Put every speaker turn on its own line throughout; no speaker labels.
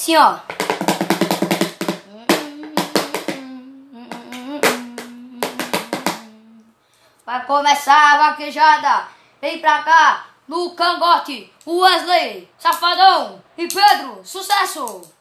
Assim, ó. Vai começar a vaquejada. Vem pra cá, no cangote, Wesley, Safadão e Pedro. Sucesso!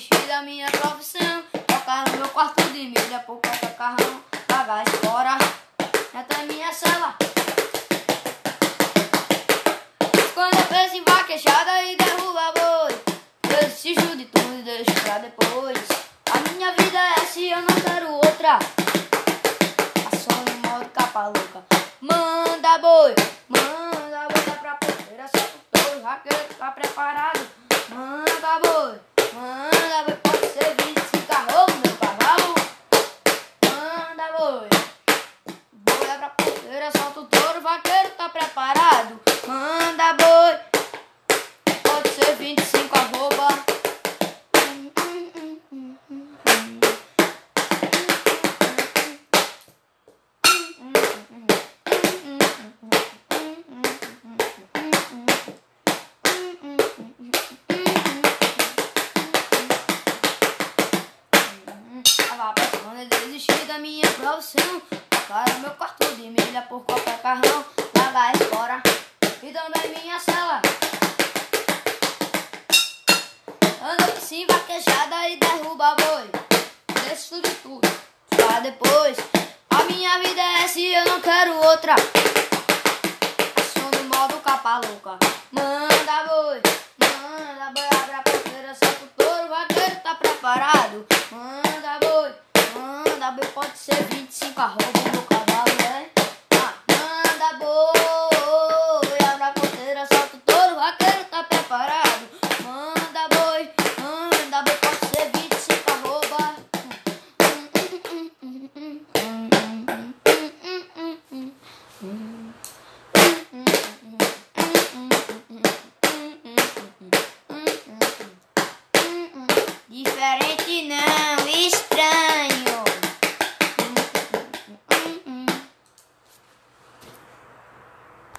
Desistir da minha profissão. Tocar no meu quarto de milha, qualquer carrão. Pagar fora, em minha cela. Quando eu penso em vaquejada e derruba boi, eu desisto de tudo e deixo pra depois. A minha vida é essa e eu não quero outra. Passou no modo capa louca. Manda boi, manda boi, dá pra porteira, solta o touro, vaqueiro tá preparado. Manda boi, manda boi, pode ser 25 arroba, meu cavalo. Manda boi, boi dá pra porteira, solta o touro, vaqueiro tá preparado. Manda boi, pode ser 25 arroba. Tava em desistir da minha profissão. Tocar no meu quarto de milha por qualquer carrão. Pagar fora e também minha cela. Ando assim vaquejada e derruba boi. Desço de tudo, só depois. A minha vida é essa e eu não quero outra. Ação no modo capa louca. Manda boi, manda boi, abre a porteira, solta o touro, o vaqueiro tá preparado. Manda boi, boi, pode ser 25 arroba